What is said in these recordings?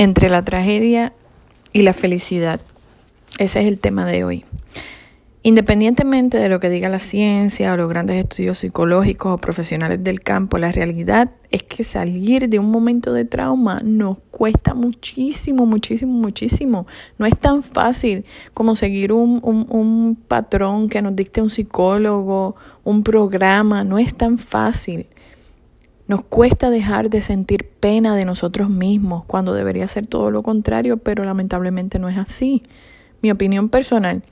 entre la tragedia y la felicidad. Ese es el tema de hoy. Independientemente de lo que diga la ciencia o los grandes estudios psicológicos o profesionales del campo, la realidad es que salir de un momento de trauma nos cuesta muchísimo, muchísimo, muchísimo. No es tan fácil como seguir un, un, un patrón que nos dicte un psicólogo, un programa, no es tan fácil. Nos cuesta dejar de sentir pena de nosotros mismos cuando debería ser todo lo contrario, pero lamentablemente no es así. Mi opinión personal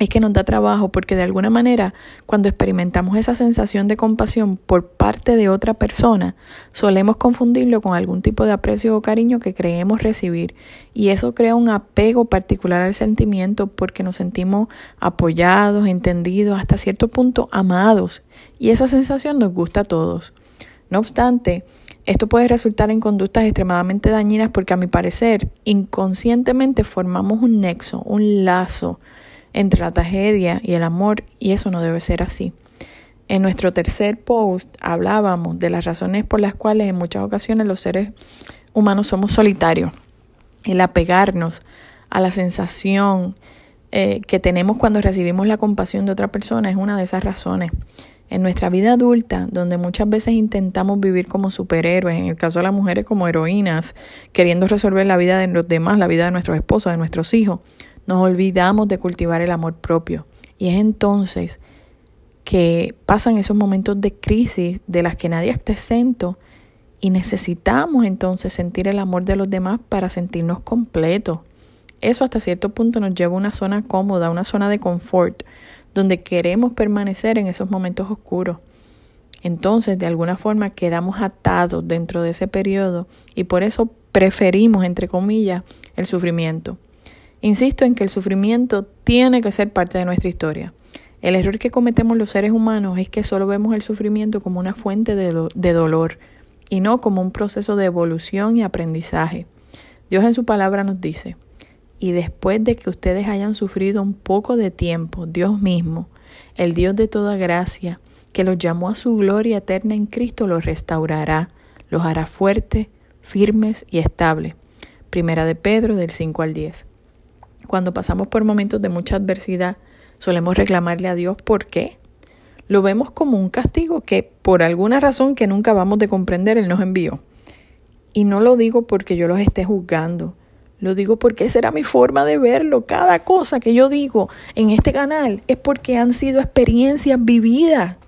es que nos da trabajo porque de alguna manera cuando experimentamos esa sensación de compasión por parte de otra persona, solemos confundirlo con algún tipo de aprecio o cariño que creemos recibir y eso crea un apego particular al sentimiento porque nos sentimos apoyados, entendidos, hasta cierto punto amados y esa sensación nos gusta a todos. No obstante, esto puede resultar en conductas extremadamente dañinas porque a mi parecer inconscientemente formamos un nexo, un lazo entre la tragedia y el amor y eso no debe ser así. En nuestro tercer post hablábamos de las razones por las cuales en muchas ocasiones los seres humanos somos solitarios. El apegarnos a la sensación eh, que tenemos cuando recibimos la compasión de otra persona es una de esas razones. En nuestra vida adulta, donde muchas veces intentamos vivir como superhéroes, en el caso de las mujeres como heroínas, queriendo resolver la vida de los demás, la vida de nuestros esposos, de nuestros hijos, nos olvidamos de cultivar el amor propio. Y es entonces que pasan esos momentos de crisis de las que nadie está exento y necesitamos entonces sentir el amor de los demás para sentirnos completos. Eso hasta cierto punto nos lleva a una zona cómoda, una zona de confort, donde queremos permanecer en esos momentos oscuros. Entonces, de alguna forma, quedamos atados dentro de ese periodo y por eso preferimos, entre comillas, el sufrimiento. Insisto en que el sufrimiento tiene que ser parte de nuestra historia. El error que cometemos los seres humanos es que solo vemos el sufrimiento como una fuente de, de dolor y no como un proceso de evolución y aprendizaje. Dios en su palabra nos dice, y después de que ustedes hayan sufrido un poco de tiempo, Dios mismo, el Dios de toda gracia, que los llamó a su gloria eterna en Cristo, los restaurará, los hará fuertes, firmes y estables. Primera de Pedro del 5 al 10. Cuando pasamos por momentos de mucha adversidad, solemos reclamarle a Dios por qué. Lo vemos como un castigo que por alguna razón que nunca vamos de comprender Él nos envió. Y no lo digo porque yo los esté juzgando, lo digo porque esa era mi forma de verlo. Cada cosa que yo digo en este canal es porque han sido experiencias vividas.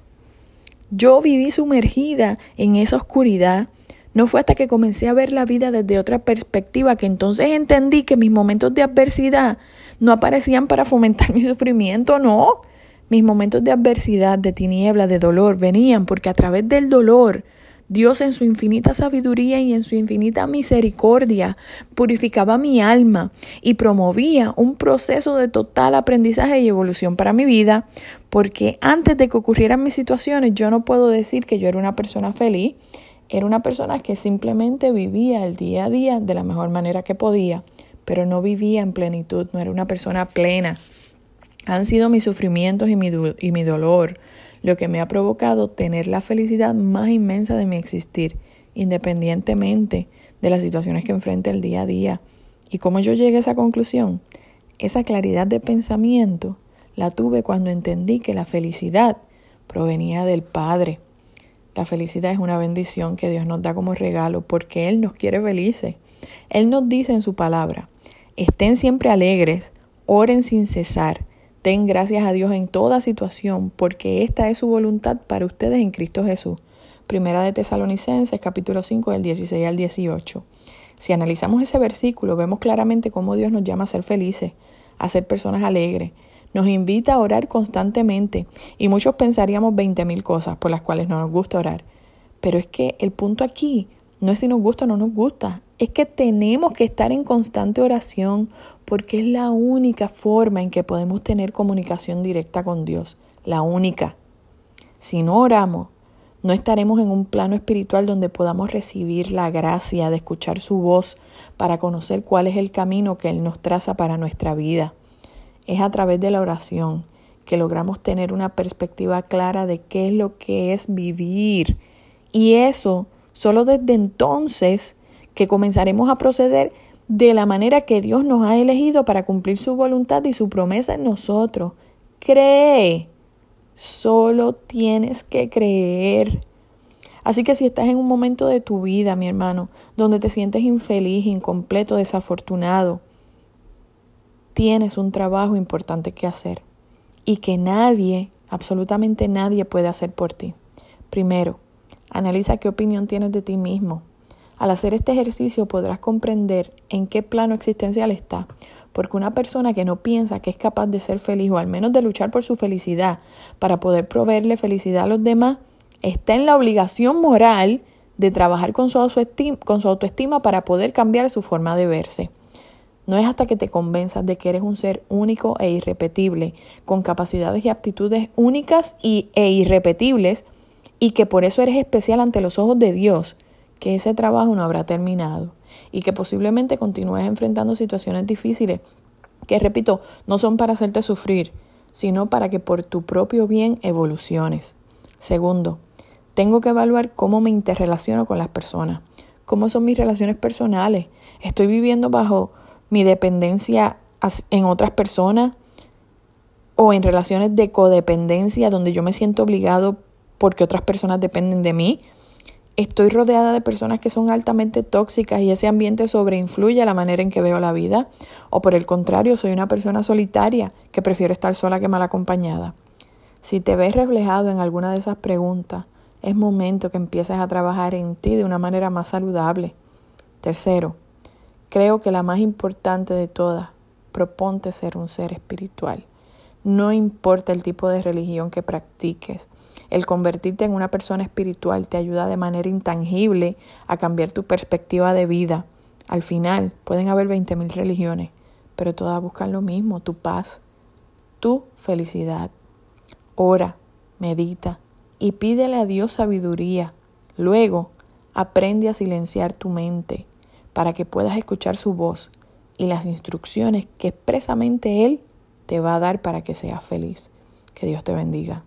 Yo viví sumergida en esa oscuridad. No fue hasta que comencé a ver la vida desde otra perspectiva que entonces entendí que mis momentos de adversidad no aparecían para fomentar mi sufrimiento, no. Mis momentos de adversidad, de tiniebla, de dolor venían porque a través del dolor Dios en su infinita sabiduría y en su infinita misericordia purificaba mi alma y promovía un proceso de total aprendizaje y evolución para mi vida, porque antes de que ocurrieran mis situaciones yo no puedo decir que yo era una persona feliz, era una persona que simplemente vivía el día a día de la mejor manera que podía, pero no vivía en plenitud, no era una persona plena. Han sido mis sufrimientos y mi, dolor lo que me ha provocado tener la felicidad más inmensa de mi existir, independientemente de las situaciones que enfrente el día a día. ¿Y cómo yo llegué a esa conclusión? Esa claridad de pensamiento la tuve cuando entendí que la felicidad provenía del Padre. La felicidad es una bendición que Dios nos da como regalo porque Él nos quiere felices. Él nos dice en su palabra, estén siempre alegres, oren sin cesar, Den gracias a Dios en toda situación, porque esta es su voluntad para ustedes en Cristo Jesús. Primera de Tesalonicenses, capítulo 5, del 16 al 18. Si analizamos ese versículo, vemos claramente cómo Dios nos llama a ser felices, a ser personas alegres. Nos invita a orar constantemente y muchos pensaríamos veinte mil cosas por las cuales no nos gusta orar. Pero es que el punto aquí no es si nos gusta o no nos gusta, es que tenemos que estar en constante oración porque es la única forma en que podemos tener comunicación directa con Dios, la única. Si no oramos, no estaremos en un plano espiritual donde podamos recibir la gracia de escuchar su voz para conocer cuál es el camino que Él nos traza para nuestra vida. Es a través de la oración que logramos tener una perspectiva clara de qué es lo que es vivir. Y eso, solo desde entonces que comenzaremos a proceder de la manera que Dios nos ha elegido para cumplir su voluntad y su promesa en nosotros. Cree. Solo tienes que creer. Así que si estás en un momento de tu vida, mi hermano, donde te sientes infeliz, incompleto, desafortunado, tienes un trabajo importante que hacer y que nadie, absolutamente nadie puede hacer por ti. Primero, analiza qué opinión tienes de ti mismo. Al hacer este ejercicio podrás comprender en qué plano existencial está, porque una persona que no piensa que es capaz de ser feliz o al menos de luchar por su felicidad para poder proveerle felicidad a los demás, está en la obligación moral de trabajar con su, autoestima, con su autoestima para poder cambiar su forma de verse. No es hasta que te convenzas de que eres un ser único e irrepetible, con capacidades y aptitudes únicas y, e irrepetibles, y que por eso eres especial ante los ojos de Dios, que ese trabajo no habrá terminado y que posiblemente continúes enfrentando situaciones difíciles que, repito, no son para hacerte sufrir, sino para que por tu propio bien evoluciones. Segundo, tengo que evaluar cómo me interrelaciono con las personas, cómo son mis relaciones personales. Estoy viviendo bajo mi dependencia en otras personas o en relaciones de codependencia donde yo me siento obligado porque otras personas dependen de mí. Estoy rodeada de personas que son altamente tóxicas y ese ambiente sobreinfluye la manera en que veo la vida. O por el contrario, soy una persona solitaria que prefiero estar sola que mal acompañada. Si te ves reflejado en alguna de esas preguntas, es momento que empieces a trabajar en ti de una manera más saludable. Tercero, creo que la más importante de todas, proponte ser un ser espiritual. No importa el tipo de religión que practiques, el convertirte en una persona espiritual te ayuda de manera intangible a cambiar tu perspectiva de vida. Al final pueden haber 20.000 religiones, pero todas buscan lo mismo, tu paz, tu felicidad. Ora, medita, y pídele a Dios sabiduría. Luego, aprende a silenciar tu mente para que puedas escuchar su voz y las instrucciones que expresamente Él te va a dar para que seas feliz. Que Dios te bendiga.